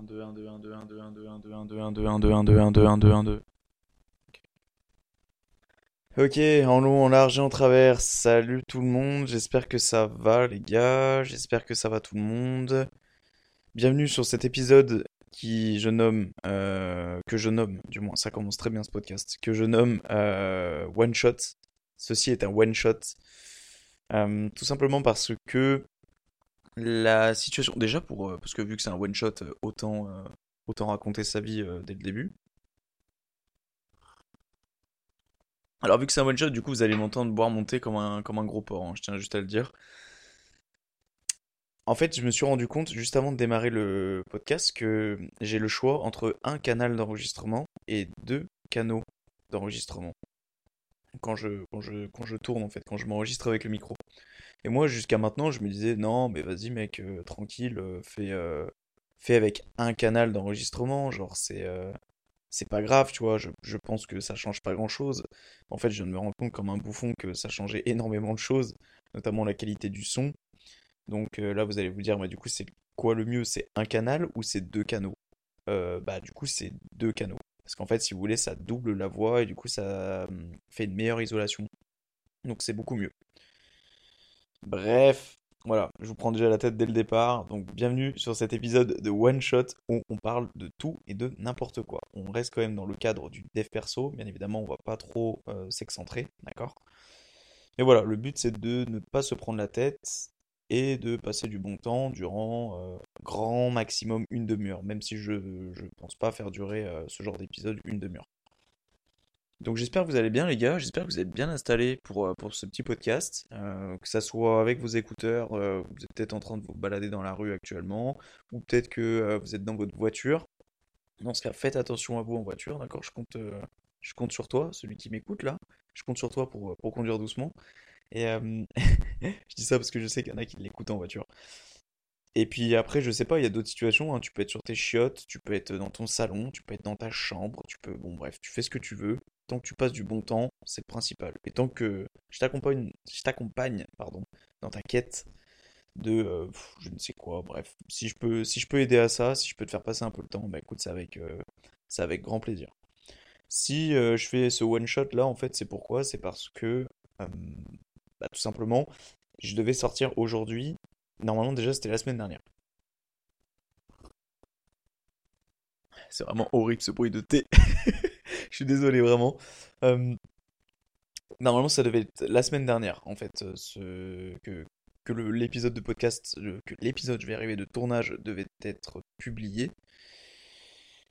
1, 2, 1, 2, 1, 2, 1, 2, 1, 2, 1, 2, 1, 2, 1, 2, 1, 2, 1, 2, 1, 2, 1, 2, 1, 2. Ok, en long, en large et en travers. Salut tout le monde, j'espère que ça va les gars, j'espère que ça va tout le monde. Bienvenue sur cet épisode qui je nomme, euh, que je nomme, du moins ça commence très bien ce podcast, que je nomme euh, One Shot. Ceci est un One Shot. Euh, tout simplement parce que la situation, déjà pour, euh, parce que vu que c'est un one shot, euh, autant, euh, autant raconter sa vie dès le début. Alors vu que c'est un one shot, du coup vous allez m'entendre boire monter comme un, gros porc, hein, je tiens juste à le dire. En fait, je me suis rendu compte juste avant de démarrer le podcast que j'ai le choix entre un canal d'enregistrement et deux canaux d'enregistrement. Quand je, quand je tourne en fait, quand je m'enregistre avec le micro. Et moi, jusqu'à maintenant, je me disais, non, mais vas-y, mec, euh, tranquille, euh, fais, euh, fais avec un canal d'enregistrement, genre, c'est c'est pas grave, tu vois, je, je pense que ça change pas grand-chose. En fait, je viens de me rendre compte comme un bouffon que ça changeait énormément de choses, notamment la qualité du son. Donc là, vous allez vous dire, mais du coup, c'est quoi le mieux? C'est un canal ou c'est deux canaux? bah, du coup, c'est deux canaux. Parce qu'en fait, si vous voulez, ça double la voix et du coup, ça hum, fait une meilleure isolation. Donc, c'est beaucoup mieux. Bref, voilà, je vous prends déjà la tête dès le départ. Donc bienvenue sur cet épisode de One Shot où on parle de tout et de n'importe quoi. On reste quand même dans le cadre du dev perso, bien évidemment, on va pas trop euh, s'excentrer, d'accord? Mais voilà, le but c'est de ne pas se prendre la tête et de passer du bon temps durant euh, grand maximum une demi-heure, même si je ne pense pas faire durer euh, ce genre d'épisode une demi-heure. Donc j'espère que vous allez bien les gars, j'espère que vous êtes bien installés pour, euh, pour ce petit podcast, euh, que ça soit avec vos écouteurs, euh, vous êtes peut-être en train de vous balader dans la rue actuellement, ou peut-être que vous êtes dans votre voiture. Dans ce cas, faites attention à vous en voiture, d'accord? Je compte, je compte sur toi, celui qui m'écoute là, je compte sur toi pour, pour conduire doucement. Et je dis ça parce que je sais qu'il y en a qui l'écoutent en voiture. Et puis après, je sais pas, il y a d'autres situations, hein, tu peux être sur tes chiottes, tu peux être dans ton salon, tu peux être dans ta chambre, tu peux, bon bref, tu fais ce que tu veux, tant que tu passes du bon temps, c'est le principal. Et tant que je t'accompagne, je t'accompagne, pardon, dans ta quête de euh, je ne sais quoi, bref, si je peux, si je peux aider à ça, si je peux te faire passer un peu le temps, bah écoute, c'est avec, euh, c'est avec grand plaisir. Si euh, je fais ce one shot là, en fait, c'est pourquoi? C'est parce que, bah, tout simplement, je devais sortir aujourd'hui. Normalement, déjà, c'était la semaine dernière. C'est vraiment horrible ce bruit de thé. Je suis désolé vraiment. Euh, normalement, ça devait être la semaine dernière, en fait, euh, que l'épisode de podcast, que l'épisode, je vais arriver, de tournage devait être publié.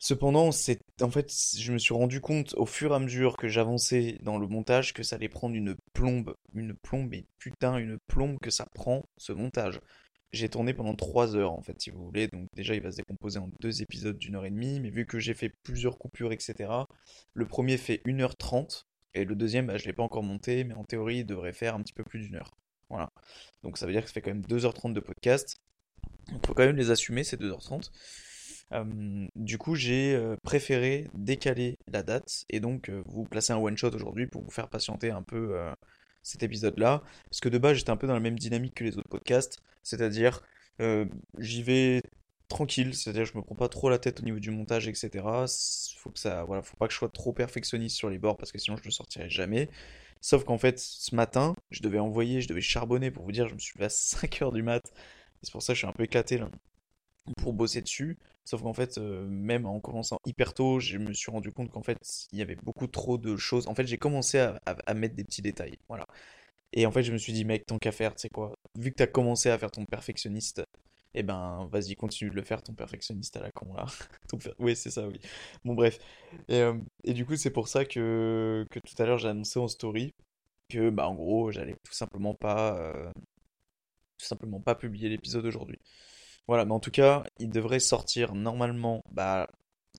Cependant, c'est en fait, je me suis rendu compte au fur et à mesure que j'avançais dans le montage que ça allait prendre une plombe, une plombe, mais putain, une plombe que ça prend ce montage. J'ai tourné pendant 3 heures en fait, si vous voulez. Donc déjà, il va se décomposer en deux épisodes d'une heure et demie. Mais vu que j'ai fait plusieurs coupures, etc., le premier fait 1h30 et le deuxième, bah, je ne l'ai pas encore monté, mais en théorie, il devrait faire un petit peu plus d'une heure. Voilà. Donc ça veut dire que ça fait quand même 2h30 de podcast. On peut quand même les assumer, ces 2h30. du coup, j'ai euh, préféré décaler la date et donc euh, vous placer un one shot aujourd'hui pour vous faire patienter un peu euh, cet épisode-là. Parce que de base, j'étais un peu dans la même dynamique que les autres podcasts. C'est-à-dire, euh, j'y vais tranquille, c'est-à-dire je me prends pas trop la tête au niveau du montage, etc. Faut que ça, voilà, faut pas que je sois trop perfectionniste sur les bords parce que sinon je ne sortirai jamais. Sauf qu'en fait, ce matin, je devais envoyer, je devais charbonner pour vous dire, je me suis levé à 5h du mat. C'est pour ça que je suis un peu éclaté là pour bosser dessus. Sauf qu'en fait, euh, même en commençant hyper tôt, je me suis rendu compte qu'en fait, il y avait beaucoup trop de choses. En fait, j'ai commencé à, mettre des petits détails. Voilà. Et en fait, je me suis dit, mec, tant qu'à faire, tu sais quoi, vu que tu as commencé à faire ton perfectionniste, eh ben, vas-y, continue de le faire, ton perfectionniste à la con, là. Oui, c'est ça, oui. Bon, bref. Euh, et, du coup, c'est pour ça que, que tout à l'heure, j'ai annoncé en story que, bah, en gros, j'allais tout simplement pas, euh, tout simplement pas publier l'épisode aujourd'hui. Voilà, mais en tout cas, il devrait sortir normalement bah,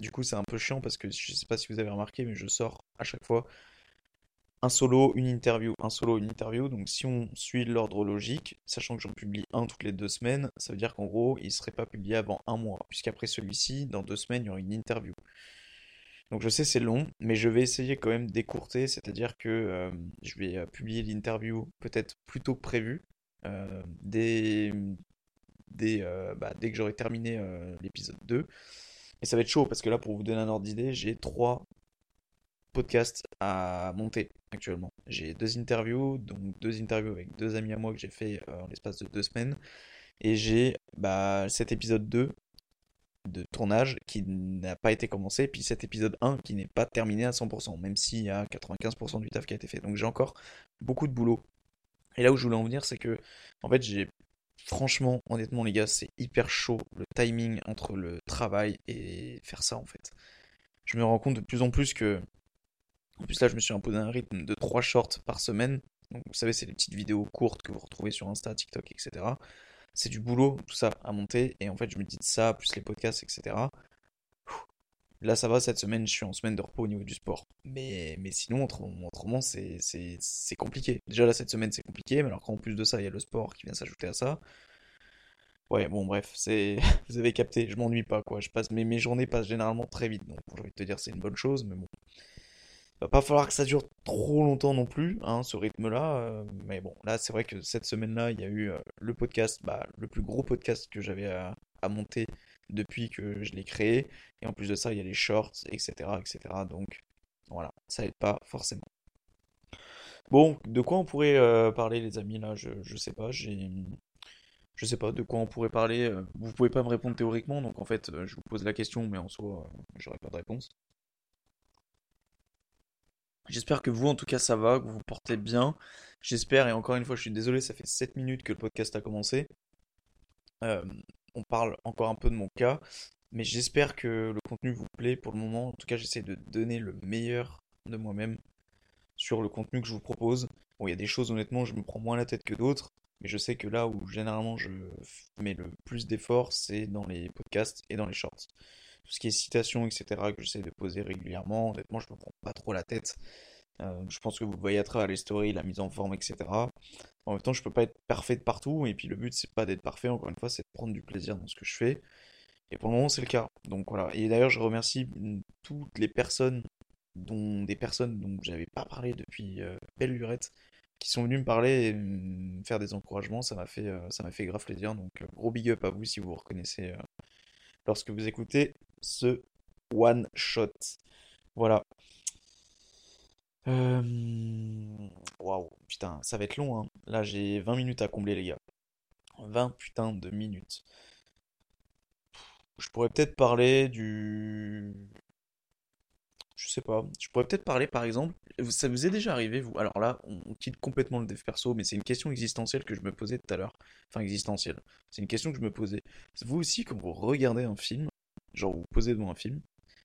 Du coup, c'est un peu chiant parce que je sais pas si vous avez remarqué, mais je sors à chaque fois un solo, une interview, un solo, une interview. Donc si on suit l'ordre logique, sachant que j'en publie un toutes les deux semaines, ça veut dire qu'en gros, il serait pas publié avant un mois, puisqu'après celui-ci, dans deux semaines, il y aura une interview. Donc je sais c'est long, mais je vais essayer quand même d'écourter, c'est-à-dire que euh, je vais euh, publier l'interview peut-être plus tôt que prévu, euh, bah, dès que j'aurai terminé l'épisode 2. Et ça va être chaud parce que là, pour vous donner un ordre d'idée, j'ai trois podcasts à monter actuellement. J'ai deux interviews, donc deux interviews avec deux amis à moi que j'ai fait en l'espace de deux semaines. Et j'ai bah, cet épisode 2 de tournage qui n'a pas été commencé, puis cet épisode 1 qui n'est pas terminé à 100%, même s'il y a 95% du taf qui a été fait. Donc j'ai encore beaucoup de boulot. Et là où je voulais en venir, c'est que, en fait, j'ai franchement, honnêtement, les gars, c'est hyper chaud le timing entre le travail et faire ça, en fait. Je me rends compte de plus en plus que, en plus là, je me suis imposé un rythme de 3 shorts par semaine. Donc, vous savez, c'est les petites vidéos courtes que vous retrouvez sur Insta, TikTok, etc c'est du boulot, tout ça à monter. Et en fait, je me dis de ça, plus les podcasts, etc. Là, ça va, cette semaine, je suis en semaine de repos au niveau du sport. Mais, mais sinon, autrement, c'est compliqué. Déjà, là, cette semaine, c'est compliqué. Mais alors qu'en plus de ça, il y a le sport qui vient s'ajouter à ça. Ouais, bon, bref, c'est vous avez capté, je m'ennuie pas, quoi. Je passe... Mais mes journées passent généralement très vite. Donc, j'ai envie de te dire, c'est une bonne chose. Mais bon, va pas falloir que ça dure trop longtemps non plus, hein, ce rythme-là. Euh, mais bon, là, c'est vrai que cette semaine-là, il y a eu euh, le podcast, bah, le plus gros podcast que j'avais à, monter depuis que je l'ai créé. Et en plus de ça, il y a les shorts, etc. etc. Donc voilà, ça aide pas forcément. Bon, de quoi on pourrait euh, parler, les amis, là? Je, je sais pas, j'ai. Je sais pas de quoi on pourrait parler. Vous pouvez pas me répondre théoriquement, donc en fait, je vous pose la question, mais en soi, j'aurais pas de réponse. J'espère que vous, en tout cas, ça va, que vous vous portez bien. J'espère, et encore une fois, je suis désolé, ça fait 7 minutes que le podcast a commencé. Euh, on parle encore un peu de mon cas, mais j'espère que le contenu vous plaît pour le moment. En tout cas, j'essaie de donner le meilleur de moi-même sur le contenu que je vous propose. Bon, il y a des choses, honnêtement, je me prends moins la tête que d'autres, mais je sais que là où généralement je mets le plus d'efforts, c'est dans les podcasts et dans les shorts tout ce qui est citation, etc., que j'essaie de poser régulièrement. Honnêtement, je me prends pas trop la tête. Euh, je pense que vous voyez à travers les stories, la mise en forme, etc. En même temps, je peux pas être parfait de partout, et puis le but, c'est pas d'être parfait, encore une fois, c'est de prendre du plaisir dans ce que je fais. Et pour le moment, c'est le cas. Donc voilà. Et d'ailleurs, je remercie toutes les personnes, dont des personnes dont j'avais pas parlé depuis euh, belle lurette, qui sont venues me parler et me faire des encouragements. Ça m'a fait, euh, fait grave plaisir. Donc gros big up à vous si vous vous reconnaissez lorsque vous écoutez ce one shot. Voilà. Euh, waouh, putain, ça va être long. Hein. Là, j'ai 20 minutes à combler, les gars. 20 putain de minutes. Je pourrais peut-être parler du. Je sais pas. Je pourrais peut-être parler, par exemple. Ça vous est déjà arrivé, vous? Alors là, on quitte complètement le dev perso, mais c'est une question existentielle que je me posais tout à l'heure. Enfin, existentielle. C'est une question que je me posais. Vous aussi, quand vous regardez un film, genre vous, vous posez devant un film,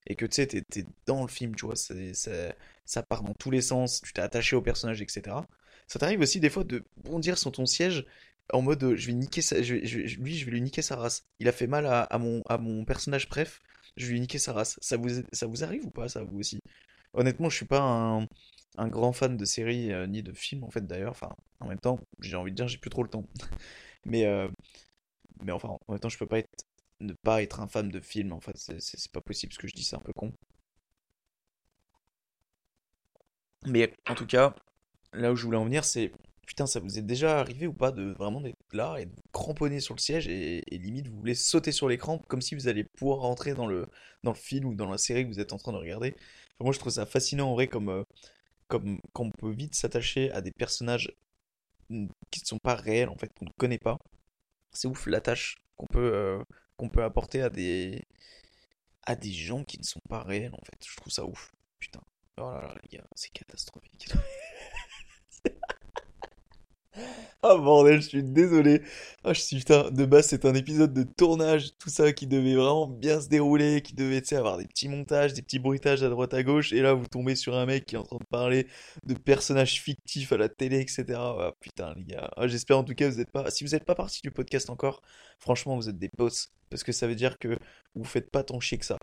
et que tu sais, t'es, dans le film, tu vois, ça part dans tous les sens, tu t'es attaché au personnage, etc. Ça t'arrive aussi des fois de bondir sur ton siège en mode je vais niquer sa, lui, je vais lui niquer sa race. Il a fait mal à, mon, personnage préf, je vais lui niquer sa race. Ça vous, arrive ou pas, ça vous aussi? Honnêtement, je suis pas un, grand fan de séries euh, ni de films en fait d'ailleurs. En même temps, j'ai envie de dire, j'ai plus trop le temps. mais, euh, mais enfin, en même temps, je peux pas être ne pas être un fan de film, en fait, c'est pas possible ce que je dis, c'est un peu con. Mais en tout cas, là où je voulais en venir, c'est putain, ça vous est déjà arrivé ou pas de vraiment d'être là et de cramponner sur le siège et, limite vous voulez sauter sur l'écran comme si vous alliez pouvoir rentrer dans le, dans le film ou dans la série que vous êtes en train de regarder? moi, je trouve ça fascinant en vrai comme, euh, comme qu'on peut vite s'attacher à des personnages mm, qui ne sont pas réels en fait, qu'on ne connaît pas. C'est ouf l'attache qu'on peut, euh, qu'on peut apporter à des à des gens qui ne sont pas réels en fait. Je trouve ça ouf. Putain. Oh là là les gars, c'est catastrophique. Ah bordel, je suis désolé. Ah, je suis putain, de base c'est un épisode de tournage, tout ça qui devait vraiment bien se dérouler, qui devait avoir des petits montages, des petits bruitages à droite à gauche, et là vous tombez sur un mec qui est en train de parler de personnages fictifs à la télé, etc. Ah, putain les gars, ah, j'espère en tout cas vous êtes pas, si vous n'êtes pas parti du podcast encore, franchement vous êtes des boss, parce que ça veut dire que vous faites pas tant chier que ça.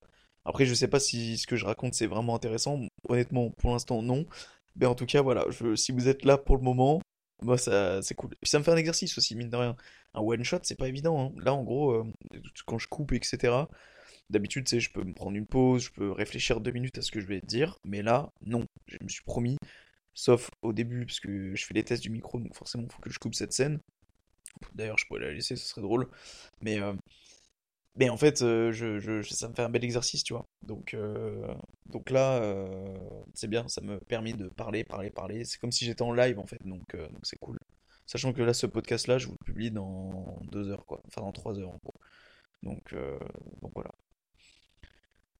Après, je sais pas si ce que je raconte c'est vraiment intéressant. Honnêtement, pour l'instant, non. Mais en tout cas, voilà, si vous êtes là pour le moment, moi, ça, c'est cool. Puis ça me fait un exercice aussi, mine de rien. Un one shot, c'est pas évident. hein. Là, en gros, euh, quand je coupe, etc. D'habitude, tu sais, je peux me prendre une pause, je peux réfléchir deux minutes à ce que je vais dire. Mais là, non. Je me suis promis. Sauf au début, parce que je fais les tests du micro, donc forcément, il faut que je coupe cette scène. D'ailleurs, je pourrais la laisser, ce serait drôle. Mais, euh, mais en fait, euh, je, je- ça me fait un bel exercice, tu vois. Donc, euh, donc là, euh, c'est bien, ça me permet de parler, parler, parler. C'est comme si j'étais en live, en fait, donc euh, donc c'est cool. Sachant que là, ce podcast-là, je vous le publie dans deux heures, quoi. Enfin, dans trois heures, en gros. Donc, donc voilà.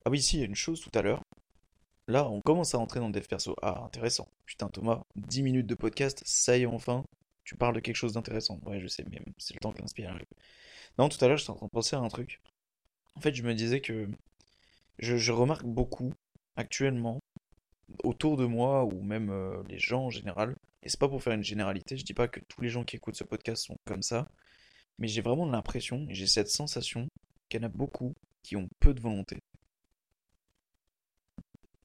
Ah oui, si, il y a une chose tout à l'heure. Là, on commence à rentrer dans le dev perso. Ah, intéressant. Putain, Thomas, 10 minutes de podcast, ça y est, enfin. Tu parles de quelque chose d'intéressant. Ouais, je sais, mais c'est le temps que l'inspiration arrive. Non, tout à l'heure, j'étais en train de penser à un truc. En fait, je me disais que je, remarque beaucoup actuellement autour de moi ou même euh, les gens en général, et c'est pas pour faire une généralité, je dis pas que tous les gens qui écoutent ce podcast sont comme ça, mais j'ai vraiment l'impression, j'ai cette sensation qu'il y en a beaucoup qui ont peu de volonté.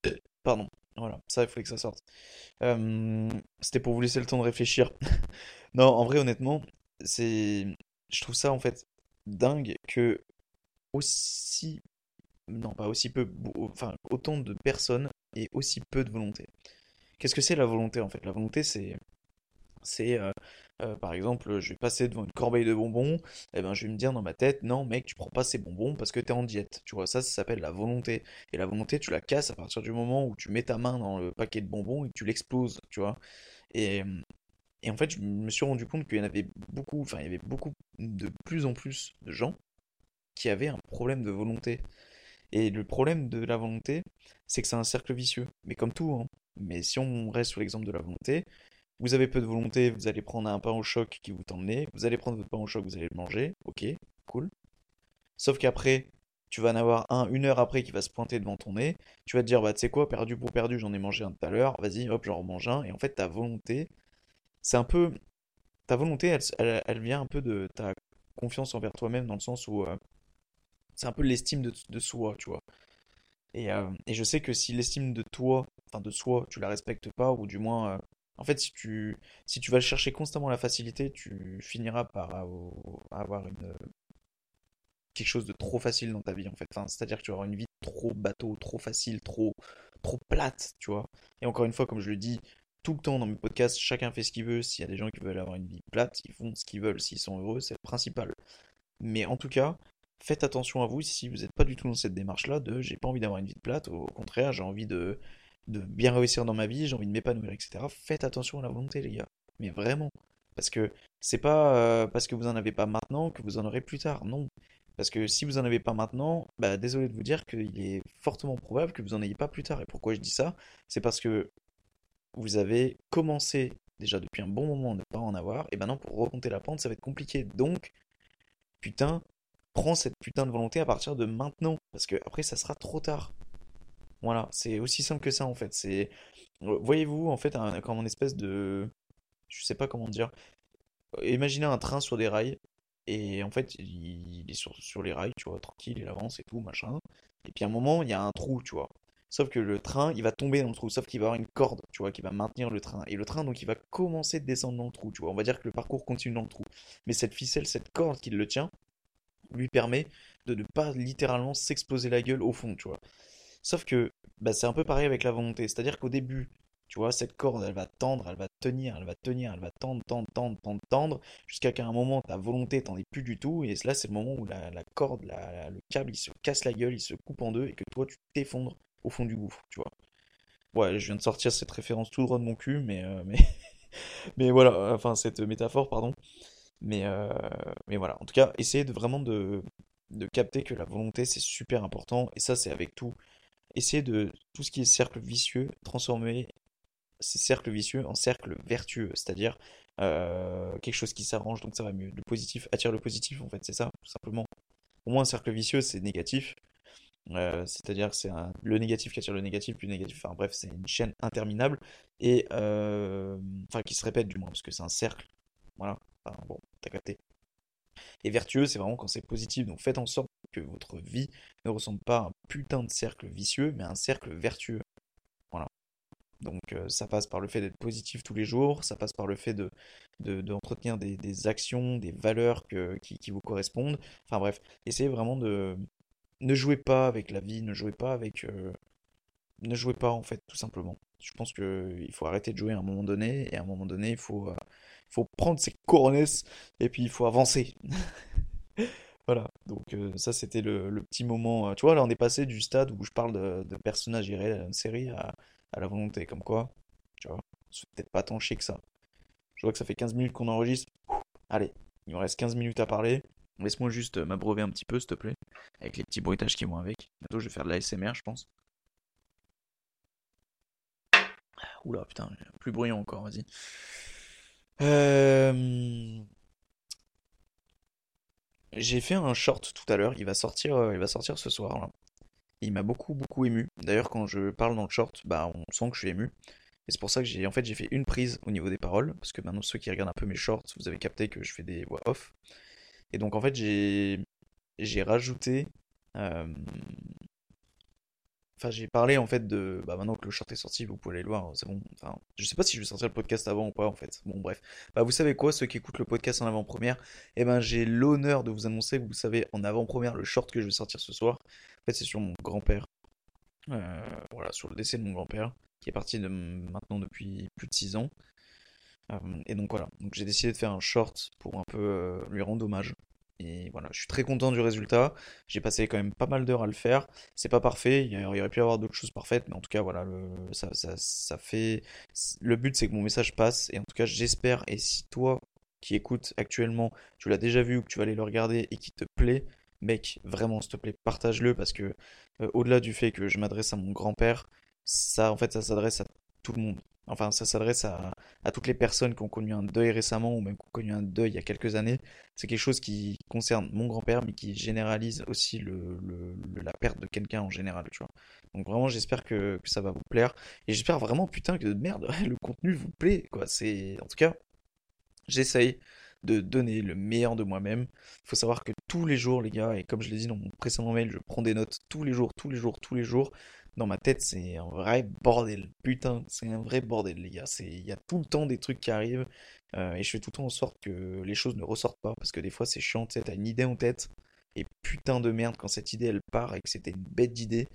Pardon, voilà, ça il fallait que ça sorte. Euh, c'était pour vous laisser le temps de réfléchir. Non, en vrai, honnêtement, c'est, je trouve ça en fait dingue que aussi, non pas aussi peu, enfin autant de personnes et aussi peu de volonté. Qu'est-ce que c'est la volonté en fait? La volonté c'est c'est euh, euh, par exemple je vais passer devant une corbeille de bonbons, et ben je vais me dire dans ma tête non mec tu prends pas ces bonbons parce que t'es en diète. Tu vois ça ça s'appelle la volonté. Et la volonté tu la casses à partir du moment où tu mets ta main dans le paquet de bonbons et que tu l'exploses, tu vois. Et, et en fait je me suis rendu compte qu'il y en avait beaucoup, enfin il y avait beaucoup de plus en plus de gens qui avaient un problème de volonté. Et le problème de la volonté, c'est que c'est un cercle vicieux. Mais comme tout, hein. Mais si on reste sur l'exemple de la volonté, vous avez peu de volonté, vous allez prendre un pain au choc qui vous nez, vous allez prendre votre pain au choc, vous allez le manger, ok, cool. Sauf qu'après, tu vas en avoir un une heure après qui va se pointer devant ton nez, tu vas te dire, bah tu sais quoi, perdu pour perdu, j'en ai mangé un tout à l'heure, vas-y, hop, j'en remange un, et en fait ta volonté, c'est un peu, ta volonté, elle, elle, vient un peu de ta confiance envers toi-même, dans le sens où euh, c'est un peu l'estime de, soi, tu vois. Et, euh, et je sais que si l'estime de toi, enfin de soi, tu la respectes pas, ou du moins, euh, en fait, si tu, si tu vas chercher constamment la facilité, tu finiras par avo- avoir une, quelque chose de trop facile dans ta vie, en fait. C'est-à-dire que tu avoir une vie trop bateau, trop facile, trop, trop plate, tu vois. Et encore une fois, comme je le dis tout le temps dans mes podcasts, chacun fait ce qu'il veut. S'il y a des gens qui veulent avoir une vie plate, ils font ce qu'ils veulent. S'ils sont heureux, c'est le principal. Mais en tout cas, faites attention à vous si vous n'êtes pas du tout dans cette démarche-là de j'ai pas envie d'avoir une vie plate, au contraire, j'ai envie de, de bien réussir dans ma vie, j'ai envie de m'épanouir, etc. Faites attention à la volonté, les gars. Mais vraiment. Parce que c'est pas euh, parce que vous en avez pas maintenant que vous en aurez plus tard. Non. Parce que si vous en avez pas maintenant, bah désolé de vous dire qu'il est fortement probable que vous en ayez pas plus tard. Et pourquoi je dis ça? C'est parce que vous avez commencé déjà depuis un bon moment à ne pas en avoir, et maintenant pour remonter la pente, ça va être compliqué. Donc, putain, prends cette putain de volonté à partir de maintenant, parce que après ça sera trop tard. Voilà, c'est aussi simple que ça en fait. C'est, euh, voyez-vous en fait comme une espèce de, je sais pas comment dire. Imaginez un train sur des rails et en fait il, il est sur, sur les rails, tu vois, tranquille, il avance et tout machin. Et puis à un moment il y a un trou, tu vois. Sauf que le train, il va tomber dans le trou, sauf qu'il va avoir une corde, tu vois, qui va maintenir le train. Et le train, donc, il va commencer de descendre dans le trou, tu vois. On va dire que le parcours continue dans le trou. Mais cette ficelle, cette corde qui le tient, lui permet de ne pas littéralement s'exploser la gueule au fond, tu vois. Sauf que bah, c'est un peu pareil avec la volonté. C'est-à-dire qu'au début, tu vois, cette corde, elle va tendre, elle va tenir, elle va tenir, elle va tendre, tendre, tendre, tendre, tendre, jusqu'à qu'à un moment, ta volonté, t'en es plus du tout. Et là, c'est le moment où la, corde, la- le câble, il se casse la gueule, il se coupe en deux, et que toi, tu t'effondres au fond du gouffre, tu vois. Ouais, je viens de sortir cette référence tout droit de mon cul, mais, euh, mais, mais voilà, enfin, cette métaphore, pardon. Mais, euh, mais voilà, en tout cas, essayez de vraiment de, de capter que la volonté, c'est super important, et ça, c'est avec tout. Essayez de, tout ce qui est cercle vicieux, transformer ces cercles vicieux en cercles vertueux, c'est-à-dire euh, quelque chose qui s'arrange, donc ça va mieux. Le positif attire le positif, en fait, c'est ça, tout simplement. Pour moi, un cercle vicieux, c'est négatif, euh, c'est-à-dire c'est un- le négatif qui attire le négatif, plus négatif, enfin bref, c'est une chaîne interminable, et euh, enfin qui se répète du moins, parce que c'est un cercle, voilà, enfin bon, t'as capté. Et vertueux, c'est vraiment quand c'est positif. Donc faites en sorte que votre vie ne ressemble pas à un putain de cercle vicieux, mais à un cercle vertueux. Voilà. Donc euh, ça passe par le fait d'être positif tous les jours, ça passe par le fait de d'entretenir des, actions, des valeurs qui, vous correspondent. Enfin bref, essayez vraiment de... Ne jouez pas avec la vie, ne jouez pas avec... Euh, ne jouez pas en fait, tout simplement. Je pense qu'il faut arrêter de jouer à un moment donné, et à un moment donné, il faut, euh, prendre ses coronets, et puis il faut avancer. Voilà, donc euh, ça c'était le, petit moment. tu vois, là on est passé du stade où je parle de, personnages irréels à une série à, à la volonté, comme quoi, tu vois, c'est peut-être pas tant chier que ça. Je vois que ça fait 15 minutes qu'on enregistre. Allez, il me reste 15 minutes à parler. Laisse-moi juste euh, m'abreuver un petit peu, s'il te plaît. Avec les petits bruitages qui vont avec. Bientôt, je vais faire de l'ASMR, je pense. Oula, putain, plus bruyant encore, vas-y. Euh, j'ai fait un short tout à l'heure, il va sortir, euh, il va sortir ce soir. Il m'a beaucoup beaucoup ému. D'ailleurs, quand je parle dans le short, bah on sent que je suis ému. Et c'est pour ça que j'ai en fait j'ai fait une prise au niveau des paroles, parce que maintenant ceux qui regardent un peu mes shorts, vous avez capté que je fais des voix off. Et donc en fait j'ai j'ai rajouté, euh, enfin j'ai parlé en fait de, bah maintenant que le short est sorti, vous pouvez aller le voir, c'est bon. Enfin, je sais pas si je vais sortir le podcast avant ou pas en fait. Bon bref, bah vous savez quoi, ceux qui écoutent le podcast en avant-première, eh ben j'ai l'honneur de vous annoncer, vous savez en avant-première le short que je vais sortir ce soir. En fait c'est sur mon grand-père, euh, voilà sur le décès de mon grand-père qui est parti de, maintenant depuis plus de 6 ans. Euh, et donc voilà, donc j'ai décidé de faire un short pour un peu euh, lui rendre hommage. Et voilà, je suis très content du résultat. J'ai passé quand même pas mal d'heures à le faire. C'est pas parfait, il y aurait pu y avoir d'autres choses parfaites, mais en tout cas, voilà, ça, ça, ça fait. Le but, c'est que mon message passe. Et en tout cas, j'espère. Et si toi, qui écoutes actuellement, tu l'as déjà vu ou que tu vas aller le regarder et qui te plaît, mec, vraiment, s'il te plaît, partage-le parce que euh, au-delà du fait que je m'adresse à mon grand-père, ça, en fait, ça s'adresse à tout le monde. Enfin, ça s'adresse à, toutes les personnes qui ont connu un deuil récemment ou même connu un deuil il y a quelques années. C'est quelque chose qui concerne mon grand-père, mais qui généralise aussi la perte de quelqu'un en général, tu vois. Donc vraiment, j'espère que, ça va vous plaire. Et j'espère vraiment, putain, que merde, le contenu vous plaît, quoi. C'est, en tout cas, j'essaye de donner le meilleur de moi-même. Il faut savoir que tous les jours, les gars, et comme je l'ai dit dans mon précédent mail, je prends des notes tous les jours, tous les jours, tous les jours dans ma tête, c'est un vrai bordel. Putain, c'est un vrai bordel, les gars. Il y a tout le temps des trucs qui arrivent. Euh, et je fais tout le temps en sorte que les choses ne ressortent pas. Parce que des fois, c'est chiant. Tu t'as une idée en tête. Et putain de merde, quand cette idée elle part et que c'était une bête d'idée.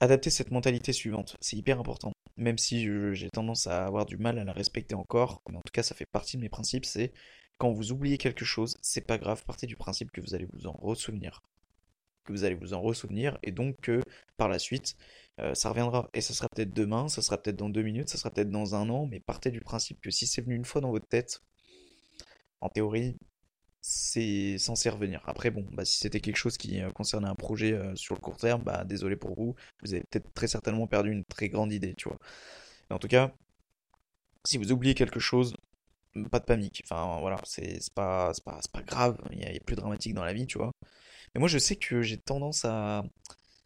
Adapter cette mentalité suivante, c'est hyper important. Même si j'ai tendance à avoir du mal à la respecter encore, mais en tout cas, ça fait partie de mes principes. C'est quand vous oubliez quelque chose, c'est pas grave. Partez du principe que vous allez vous en ressouvenir que vous allez vous en ressouvenir, et donc que par la suite, euh, ça reviendra. Et ça sera peut-être demain, ça sera peut-être dans deux minutes, ça sera peut-être dans un an, mais partez du principe que si c'est venu une fois dans votre tête, en théorie, c'est censé revenir. Après, bon, bah, si c'était quelque chose qui euh, concernait un projet euh, sur le court terme, bah, désolé pour vous, vous avez peut-être très certainement perdu une très grande idée, tu vois. en tout cas, si vous oubliez quelque chose, pas de panique. Enfin, voilà, c'est pas, pas, pas grave, il y, a plus dramatique dans la vie, tu vois. Mais moi, je sais que j'ai tendance à,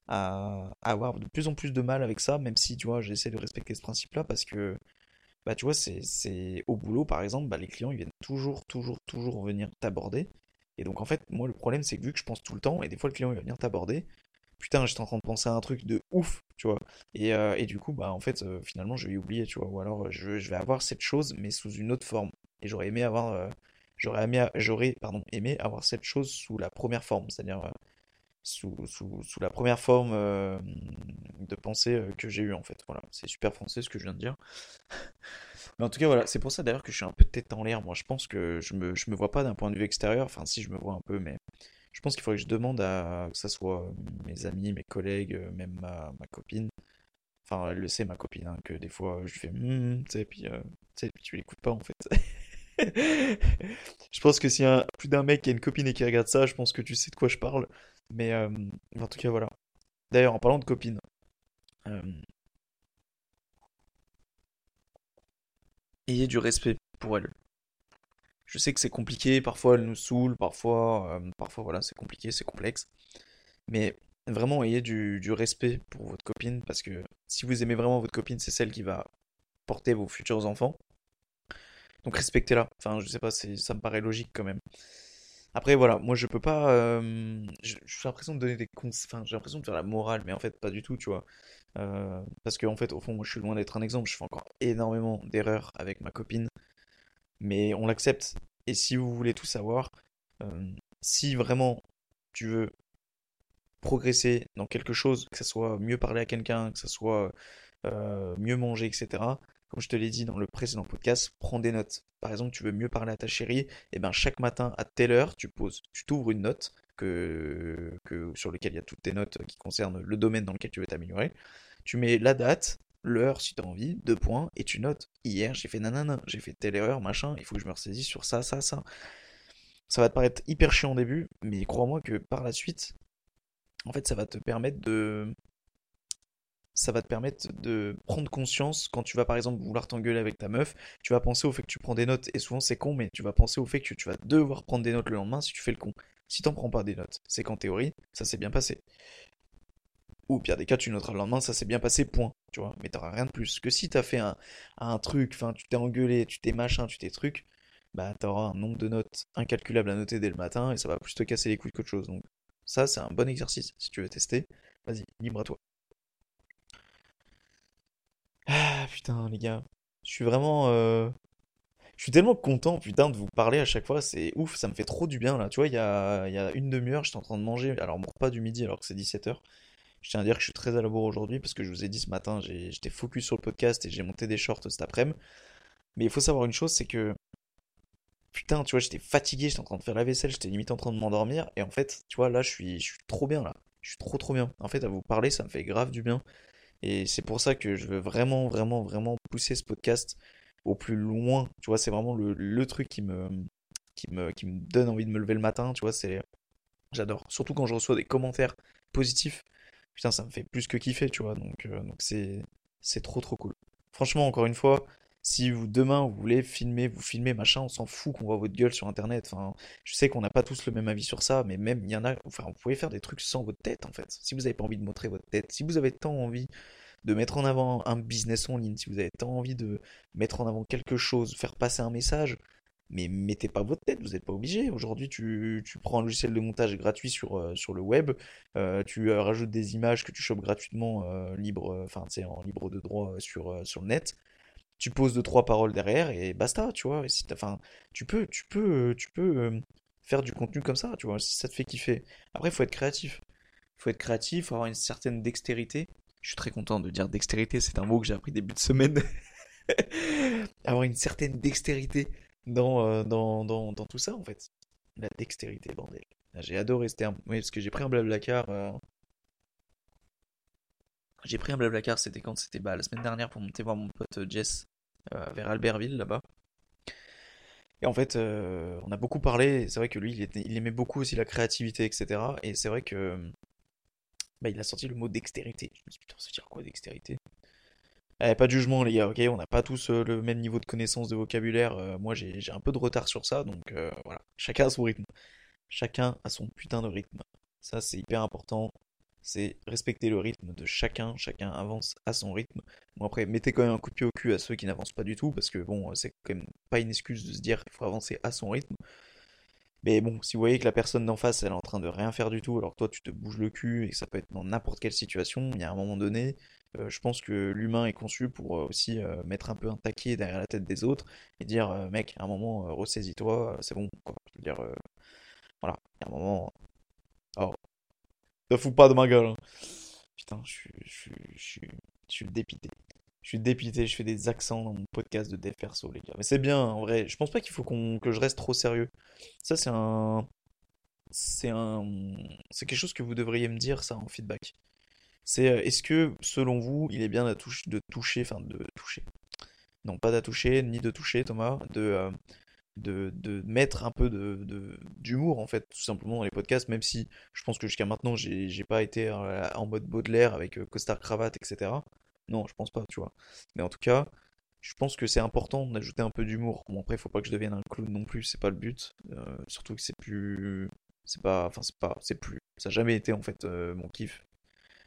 à, avoir de plus en plus de mal avec ça, même si, tu vois, j'essaie de respecter ce principe-là, parce que, bah, tu vois, c'est au boulot, par exemple, bah, les clients, ils viennent toujours, toujours, toujours venir t'aborder. Et donc, en fait, moi, le problème, c'est que vu que je pense tout le temps, et des fois, le client, il va venir t'aborder, putain, j'étais en train de penser à un truc de ouf, tu vois. Et, euh, et du coup, bah, en fait, euh, finalement, je vais oublier, tu vois. Ou alors, je, je, vais avoir cette chose, mais sous une autre forme. Et j'aurais aimé avoir euh, j'aurais aimé, avoir cette chose sous la première forme, c'est-à-dire euh, sous, la première forme euh, de pensée euh, que j'ai eue en fait. Voilà, c'est super français ce que je viens de dire. Mais en tout cas, voilà, c'est pour ça d'ailleurs que je suis un peu tête en l'air. Moi, je pense que je me, me vois pas d'un point de vue extérieur, enfin, si je me vois un peu, mais je pense qu'il faudrait que je demande à que ça soit mes amis, mes collègues, même ma, copine. Enfin, elle le sait, ma copine, hein, que des fois je fais, hum, tu sais, puis, puis tu l'écoutes pas en fait. je pense que s'il y a plus d'un mec qui a une copine et qui regarde ça, je pense que tu sais de quoi je parle. Mais euh, en tout cas, voilà. D'ailleurs, en parlant de copine, euh, ayez du respect pour elle. Je sais que c'est compliqué, parfois elle nous saoule, parfois, euh, parfois voilà, c'est compliqué, c'est complexe. Mais vraiment, ayez du, du respect pour votre copine, parce que si vous aimez vraiment votre copine, c'est celle qui va porter vos futurs enfants. Donc respectez-la. Enfin, je sais pas, ça me paraît logique quand même. Après, voilà, moi je peux pas. euh, J'ai l'impression de donner des conseils. Enfin, j'ai l'impression de faire la morale, mais en fait, pas du tout, tu vois. Euh, parce que, en fait, au fond, moi je suis loin d'être un exemple. Je fais encore énormément d'erreurs avec ma copine, mais on l'accepte. Et si vous voulez tout savoir, euh, si vraiment tu veux progresser dans quelque chose, que ce soit mieux parler à quelqu'un, que ce soit mieux manger, etc. Comme je te l'ai dit dans le précédent podcast, prends des notes. Par exemple, tu veux mieux parler à ta chérie, et ben chaque matin à telle heure, tu poses, tu t'ouvres une note que, sur laquelle il y a toutes tes notes qui concernent le domaine dans lequel tu veux t'améliorer. Tu mets la date, l'heure si tu as envie, deux points, et tu notes. Hier, j'ai fait nanana, j'ai fait telle erreur, machin, il faut que je me ressaisisse sur ça, ça, ça. Ça va te paraître hyper chiant au début, mais crois-moi que par la suite, en fait, ça va te permettre de, ça va te permettre de prendre conscience quand tu vas par exemple vouloir t'engueuler avec ta meuf, tu vas penser au fait que tu prends des notes, et souvent c'est con, mais tu vas penser au fait que tu vas devoir prendre des notes le lendemain si tu fais le con. Si t'en prends pas des notes, c'est qu'en théorie, ça s'est bien passé. Ou au pire des cas, tu noteras le lendemain, ça s'est bien passé, point, tu vois, mais t'auras rien de plus. Que si t'as fait un, truc, enfin tu t'es engueulé, tu t'es machin, tu t'es truc, bah t'auras un nombre de notes incalculable à noter dès le matin, et ça va plus te casser les couilles qu'autre chose. Donc ça, c'est un bon exercice, si tu veux tester, vas-y, libre à toi. Ah putain les gars, je suis vraiment, euh, je suis tellement content putain de vous parler à chaque fois, c'est ouf, ça me fait trop du bien là. Tu vois, il y a, y a une demi-heure, j'étais en train de manger, alors mon repas du midi alors que c'est 17h. Je tiens à dire que je suis très à la bourre aujourd'hui parce que je vous ai dit ce matin, j'étais focus sur le podcast et j'ai monté des shorts cet après-midi. Mais il faut savoir une chose, c'est que putain, tu vois, j'étais fatigué, j'étais en train de faire la vaisselle, j'étais limite en train de m'endormir et en fait, tu vois, là je suis, je suis trop bien là. Je suis trop trop bien. En fait, à vous parler, ça me fait grave du bien. Et c'est pour ça que je veux vraiment, vraiment, vraiment pousser ce podcast au plus loin. Tu vois, c'est vraiment le, le truc qui me, qui me, qui me donne envie de me lever le matin. Tu vois, c'est, j'adore. Surtout quand je reçois des commentaires positifs. Putain, ça me fait plus que kiffer, tu vois. Donc, euh, donc c'est, c'est trop, trop cool. Franchement, encore une fois, si vous demain vous voulez filmer, vous filmez, machin, on s'en fout qu'on voit votre gueule sur Internet. Je sais qu'on n'a pas tous le même avis sur ça, mais même il y en a. Enfin, vous pouvez faire des trucs sans votre tête, en fait. Si vous n'avez pas envie de montrer votre tête, si vous avez tant envie de mettre en avant un business en ligne, si vous avez tant envie de mettre en avant quelque chose, faire passer un message, mais mettez pas votre tête, vous n'êtes pas obligé. Aujourd'hui, tu, prends un logiciel de montage gratuit sur, euh, le web, euh, tu euh, rajoutes des images que tu chopes gratuitement, libre, enfin, en libre de droit sur, sur le net. Tu poses deux, trois paroles derrière et basta, tu vois. Et si enfin, tu peux, tu peux, euh, tu peux euh, faire du contenu comme ça, tu vois, si ça te fait kiffer. Après, il faut être créatif. Il faut être créatif, faut avoir une certaine dextérité. Je suis très content de dire dextérité, c'est un mot que j'ai appris début de semaine. Avoir une certaine dextérité dans, euh, dans, dans, dans tout ça, en fait. La dextérité, bordel. J'ai adoré ce terme. Oui, parce que j'ai pris un blablacar. euh, J'ai pris un blablacar, c'était quand? C'était bah, la semaine dernière pour monter voir mon pote euh, Jess euh, vers Albertville, là-bas. Et en fait, euh, on a beaucoup parlé. C'est vrai que lui, il, aimait beaucoup aussi la créativité, etc. Et c'est vrai que bah, il a sorti le mot dextérité. Je me suis dit, putain, ça veut dire quoi, dextérité? Eh, pas de jugement, les gars, ok? On n'a pas tous le même niveau de connaissance de vocabulaire. moi, j'ai un peu de retard sur ça, donc voilà. Chacun a son rythme. Chacun a son putain de rythme. Ça, c'est hyper important. C'est respecter le rythme de chacun. Chacun avance à son rythme. Bon, après, mettez quand même un coup de pied au cul à ceux qui n'avancent pas du tout, parce que bon, c'est quand même pas une excuse de se dire qu'il faut avancer à son rythme. Mais bon, si vous voyez que la personne d'en face, elle est en train de rien faire du tout, alors toi, tu te bouges le cul, et ça peut être dans n'importe quelle situation, il y a un moment donné, euh, je pense que l'humain est conçu pour euh, aussi euh, mettre un peu un taquet derrière la tête des autres, et dire, mec, à un moment, ressaisis-toi, c'est bon, quoi. Je veux dire, voilà, il y a un moment, te fous pas de ma gueule, hein. Putain, je suis, dépité. Je suis dépité, je fais des accents dans mon podcast de dev perso, les gars. Mais c'est bien, en vrai. Je pense pas qu'il faut qu'on, que je reste trop sérieux. Ça, c'est un, c'est un, c'est quelque chose que vous devriez me dire, ça, en feedback. C'est, euh, est-ce que, selon vous, il est bien de toucher, de toucher, enfin, de toucher. Non, pas d'attoucher, ni de toucher, Thomas, de, euh, de, mettre un peu de, de- d'humour, en fait, tout simplement dans les podcasts, même si je pense que jusqu'à maintenant, j'ai, pas été euh, en mode Baudelaire avec euh, costard cravate, etc. Non, je pense pas, tu vois. Mais en tout cas, je pense que c'est important d'ajouter un peu d'humour. Bon, après, faut pas que je devienne un clown non plus, c'est pas le but. Euh, surtout que c'est plus. C'est pas. Enfin, c'est pas. C'est plus. Ça a jamais été, en fait, mon kiff.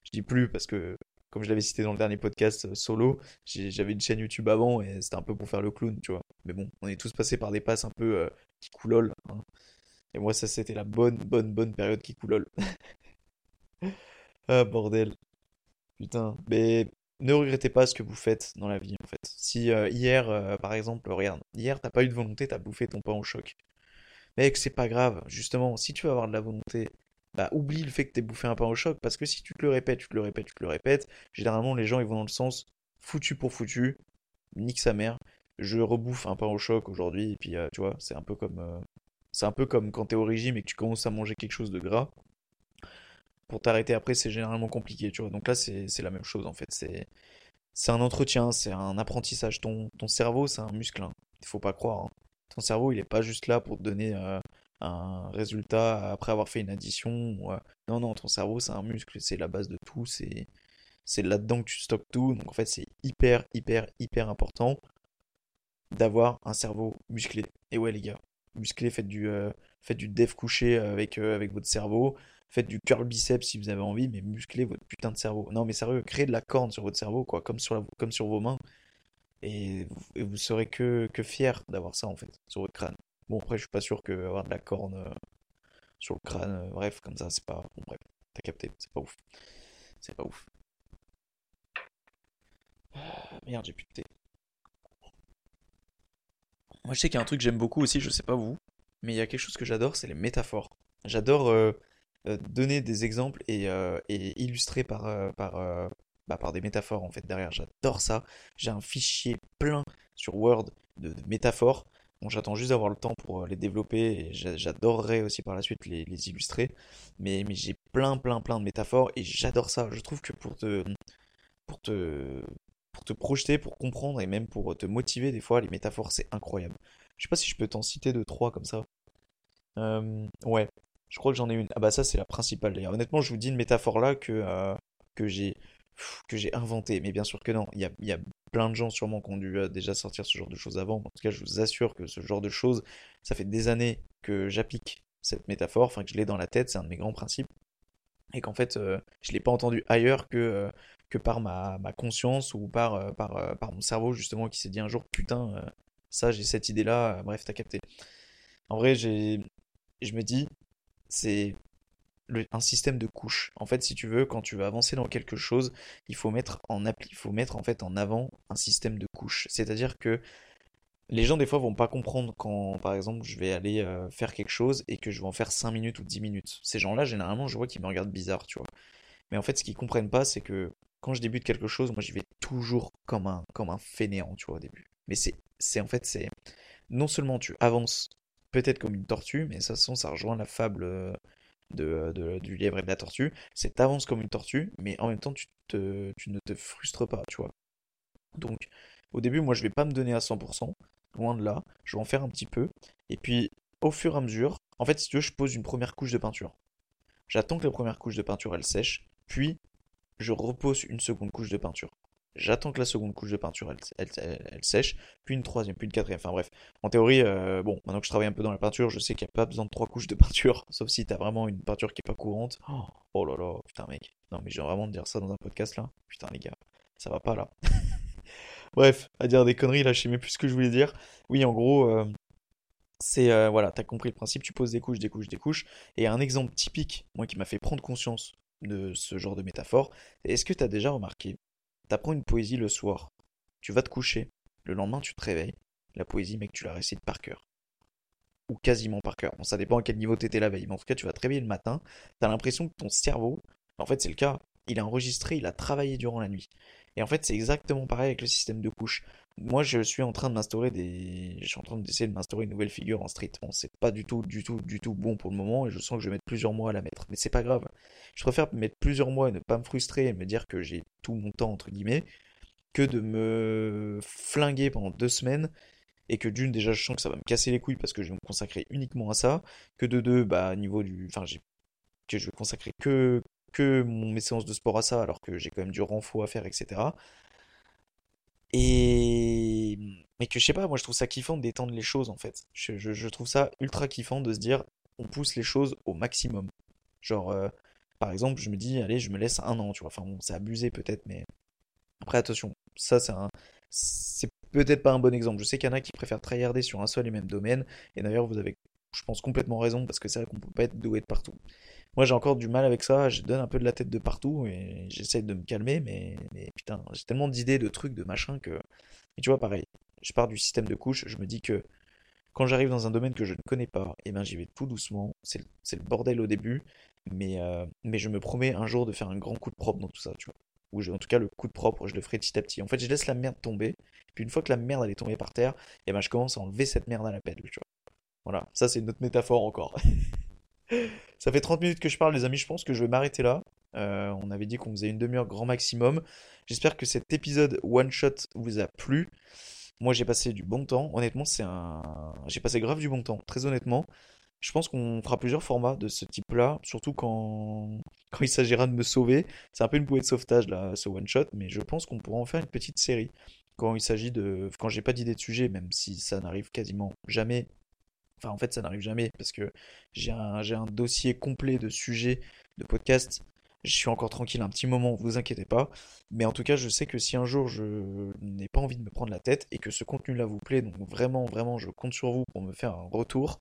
Je dis plus parce que, comme je l'avais cité dans le dernier podcast euh, solo, j'avais une chaîne YouTube avant et c'était un peu pour faire le clown, tu vois. Mais bon, on est tous passés par des passes un peu euh, qui coulolent. hein. Et moi, ça, c'était la bonne, bonne, bonne période qui coulole. Ah, bordel. Putain. Mais ne regrettez pas ce que vous faites dans la vie, en fait. Si euh, hier, par exemple, regarde, hier, t'as pas eu de volonté, t'as bouffé ton pain au choc. Mec, c'est pas grave. Justement, si tu veux avoir de la volonté, bah oublie le fait que t'aies bouffé un pain au choc, parce que si tu te le répètes, tu te le répètes, tu te le répètes, généralement, les gens, ils vont dans le sens foutu pour foutu, nique sa mère, je rebouffe un pain au choc aujourd'hui, et puis, euh, tu vois, c'est un peu comme... c'est un peu comme quand t'es au régime et que tu commences à manger quelque chose de gras pour t'arrêter après, c'est généralement compliqué, tu vois. Donc là, c'est la même chose, en fait. C'est un entretien, c'est un apprentissage. Ton, cerveau, c'est un muscle. Hein. Il faut pas croire. Hein. Ton cerveau, il n'est pas juste là pour te donner euh, un résultat après avoir fait une addition. Euh, non, non, ton cerveau, c'est un muscle. C'est la base de tout. C'est là-dedans que tu stockes tout. Donc en fait, c'est hyper, hyper, hyper important d'avoir un cerveau musclé. Et ouais, les gars, musclé, faites du, euh, faites du dev couché avec, avec votre cerveau. Faites du curl biceps si vous avez envie, mais musclez votre putain de cerveau. Non, mais sérieux, créez de la corne sur votre cerveau, quoi, comme sur, comme vos mains. Et vous, serez que, que fier d'avoir ça, en fait, sur votre crâne. Bon, après, je suis pas sûr que avoir de la corne euh, sur le crâne, euh, bref, comme ça, c'est pas. Bon, bref, t'as capté, c'est pas ouf. C'est pas ouf. Ah, merde, j'ai plus de. Moi, je sais qu'il y a un truc que j'aime beaucoup aussi, je sais pas vous, mais il y a quelque chose que j'adore, c'est les métaphores. J'adore euh, donner des exemples et, euh, illustrer par, par, bah, par des métaphores en fait derrière. J'adore ça. J'ai un fichier plein sur Word de, métaphores. Bon, j'attends juste d'avoir le temps pour les développer et j'adorerais aussi par la suite les, illustrer. Mais, mais j'ai plein, plein, plein de métaphores et j'adore ça. Je trouve que pour te, pour te, pour te projeter, pour comprendre et même pour te motiver, des fois, les métaphores, c'est incroyable. Je sais pas si je peux t'en citer deux, trois comme ça. ouais, je crois que j'en ai une. Ah bah ça c'est la principale d'ailleurs. Honnêtement, je vous dis une métaphore là que, euh, que j'ai que j'ai inventé. Mais bien sûr que non. Il y a plein de gens sûrement qui ont dû euh, déjà sortir ce genre de choses avant. En tout cas, je vous assure que ce genre de choses, ça fait des années que j'applique cette métaphore, enfin que je l'ai dans la tête, c'est un de mes grands principes. Et qu'en fait, euh, je ne l'ai pas entendu ailleurs que, que par ma, conscience ou par, par, par mon cerveau justement qui s'est dit un jour, putain, ça j'ai cette idée-là, bref, t'as capté. En vrai, je me dis, c'est un système de couches. En fait, si tu veux, quand tu vas avancer dans quelque chose, il faut mettre en appli, il faut mettre en fait en avant un système de couches. C'est-à-dire que les gens des fois vont pas comprendre quand, par exemple, je vais aller euh, faire quelque chose et que je vais en faire 5 minutes ou 10 minutes. Ces gens-là, généralement, je vois qu'ils me regardent bizarre, tu vois. Mais en fait, ce qu'ils comprennent pas, c'est que quand je débute quelque chose, moi, j'y vais toujours comme un, comme un fainéant, tu vois, au début. Mais c'est, c'est en fait, c'est non seulement tu avances peut-être comme une tortue, mais ça, ça rejoint la fable euh, de, du lièvre et de la tortue. C'est t'avances comme une tortue, mais en même temps, tu, ne te frustres pas, tu vois. Donc, au début, moi, je vais pas me donner à 100%, loin de là. Je vais en faire un petit peu. Et puis, au fur et à mesure, en fait, si tu veux, je pose une première couche de peinture. J'attends que la première couche de peinture, elle sèche, puis je repose une seconde couche de peinture. J'attends que la seconde couche de peinture elle, sèche, puis une troisième, puis une quatrième. Enfin bref, en théorie, euh, bon, maintenant que je travaille un peu dans la peinture, je sais qu'il n'y a pas besoin de trois couches de peinture, sauf si tu as vraiment une peinture qui est pas courante. Oh, oh là là, putain mec. Non mais j'ai vraiment de dire ça dans un podcast là. Putain les gars, ça va pas là. bref, à dire des conneries là, je sais même plus ce que je voulais dire. Oui, en gros, euh, c'est euh, voilà, t'as compris le principe, tu poses des couches, des couches, des couches. Et un exemple typique, moi qui m'a fait prendre conscience de ce genre de métaphore, est-ce que t'as déjà remarqué T'apprends une poésie le soir. Tu vas te coucher. Le lendemain, tu te réveilles. La poésie, mec, tu la récites par cœur. Ou quasiment par cœur. Bon, ça dépend à quel niveau t'étais la veille. Mais en tout cas, tu vas te réveiller le matin. T'as l'impression que ton cerveau, en fait, c'est le cas. Il a enregistré, il a travaillé durant la nuit. Et en fait, c'est exactement pareil avec le système de couches. Moi, je suis en train de m'instaurer des. Je suis en train d'essayer de m'instaurer une nouvelle figure en street. Bon, c'est pas du tout, du tout, du tout bon pour le moment et je sens que je vais mettre plusieurs mois à la mettre. Mais c'est pas grave. Je préfère mettre plusieurs mois et ne pas me frustrer et me dire que j'ai tout mon temps, entre guillemets, que de me flinguer pendant deux semaines et que d'une, déjà, je sens que ça va me casser les couilles parce que je vais me consacrer uniquement à ça. Que de deux, bah, niveau du. Enfin, que je vais consacrer que, que mes séances de sport à ça, alors que j'ai quand même du renfort à faire, etc. Et mais que je sais pas, moi je trouve ça kiffant détendre les choses en fait. Je, trouve ça ultra kiffant de se dire on pousse les choses au maximum. Genre, euh, par exemple, je me dis, allez, je me laisse un an, tu vois. Enfin bon, c'est abusé peut-être, mais après attention, ça c'est un. C'est peut-être pas un bon exemple. Je sais qu'il y en a qui préfèrent tryharder sur un seul et même domaine. Et d'ailleurs, vous avez je pense complètement raison parce que c'est vrai qu'on peut pas être doué de partout. Moi, j'ai encore du mal avec ça. Je donne un peu de la tête de partout et j'essaie de me calmer, mais, mais putain, j'ai tellement d'idées, de trucs, de machins que. Et tu vois, pareil, je pars du système de couche. Je me dis que quand j'arrive dans un domaine que je ne connais pas, eh ben j'y vais tout doucement. C'est le, bordel au début, mais, euh, mais je me promets un jour de faire un grand coup de propre dans tout ça, tu vois. Ou en tout cas, le coup de propre, je le ferai petit à petit. En fait, je laisse la merde tomber. Puis une fois que la merde elle est tombée par terre, eh ben je commence à enlever cette merde à la pelle, tu vois. Voilà, ça c'est une autre métaphore encore. ça fait 30 minutes que je parle, les amis, je pense que je vais m'arrêter là. Euh, on avait dit qu'on faisait une demi-heure grand maximum. J'espère que cet épisode one shot vous a plu. Moi j'ai passé du bon temps. Honnêtement, c'est un. J'ai passé grave du bon temps, très honnêtement. Je pense qu'on fera plusieurs formats de ce type-là, surtout quand... quand il s'agira de me sauver. C'est un peu une bouée de sauvetage là, ce one shot, mais je pense qu'on pourra en faire une petite série quand il s'agit de. Quand j'ai pas d'idée de sujet, même si ça n'arrive quasiment jamais. Enfin, en fait, ça n'arrive jamais parce que j'ai un, dossier complet de sujets de podcast. Je suis encore tranquille un petit moment, vous inquiétez pas. Mais en tout cas, je sais que si un jour je n'ai pas envie de me prendre la tête et que ce contenu-là vous plaît, donc vraiment, vraiment, je compte sur vous pour me faire un retour.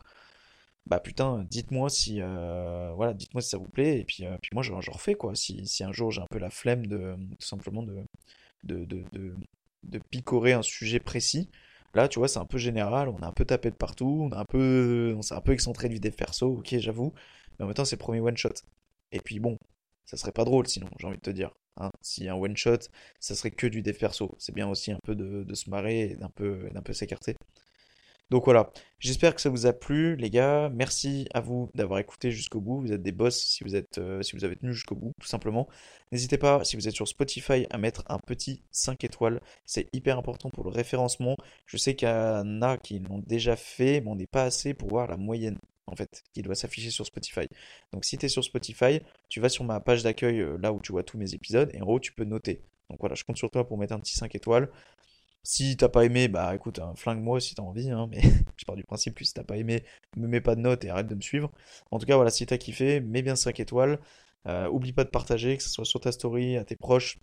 Bah putain, dites-moi si euh, voilà, dites-moi si ça vous plaît et puis, euh, puis moi je, je refais quoi. Si, si un jour j'ai un peu la flemme de tout simplement de, de, de, de picorer un sujet précis. Là, tu vois, c'est un peu général, on a un peu tapé de partout, on a un peu, on s'est un peu excentré du dev perso, ok, j'avoue. Mais en même temps, c'est le premier one shot. Et puis bon, ça serait pas drôle sinon, j'ai envie de te dire. Hein. Si un one shot, ça serait que du dev perso. C'est bien aussi un peu de, se marrer et d'un peu, d'un peu s'écarter. Donc voilà, j'espère que ça vous a plu, les gars. Merci à vous d'avoir écouté jusqu'au bout. Vous êtes des boss si vous, euh, avez tenu jusqu'au bout, tout simplement. N'hésitez pas, si vous êtes sur Spotify, à mettre un petit 5 étoiles. C'est hyper important pour le référencement. Je sais qu'il y en a qui l'ont déjà fait, mais on n'est pas assez pour voir la moyenne en fait, qui doit s'afficher sur Spotify. Donc si tu es sur Spotify, tu vas sur ma page d'accueil, euh, là où tu vois tous mes épisodes, et en haut, tu peux noter. Donc voilà, je compte sur toi pour mettre un petit 5 étoiles. Si t'as pas aimé, bah écoute, hein, flingue-moi si t'as envie, hein, mais je pars du principe que si t'as pas aimé, me mets pas de notes et arrête de me suivre. En tout cas, voilà, si t'as kiffé, mets bien 5 étoiles. Euh, oublie pas de partager, que ce soit sur ta story, à tes proches,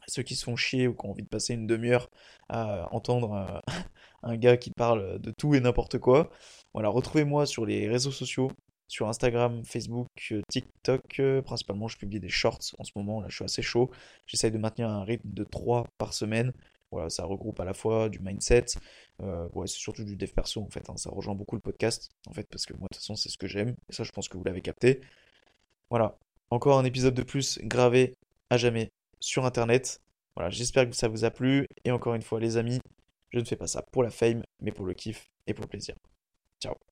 à ceux qui se font chier ou qui ont envie de passer une demi-heure à entendre euh, un gars qui parle de tout et n'importe quoi. Voilà, retrouvez-moi sur les réseaux sociaux, sur Instagram, Facebook, euh, TikTok. principalement, je publie des shorts en ce moment, là je suis assez chaud. J'essaye de maintenir un rythme de 3 par semaine. Voilà, ça regroupe à la fois du mindset, euh, ouais, c'est surtout du dev perso en fait. Hein. ça rejoint beaucoup le podcast en fait, parce que moi de toute façon c'est ce que j'aime, et ça je pense que vous l'avez capté. Voilà, encore un épisode de plus gravé à jamais sur internet. Voilà, j'espère que ça vous a plu, et encore une fois les amis, je ne fais pas ça pour la fame, mais pour le kiff et pour le plaisir. Ciao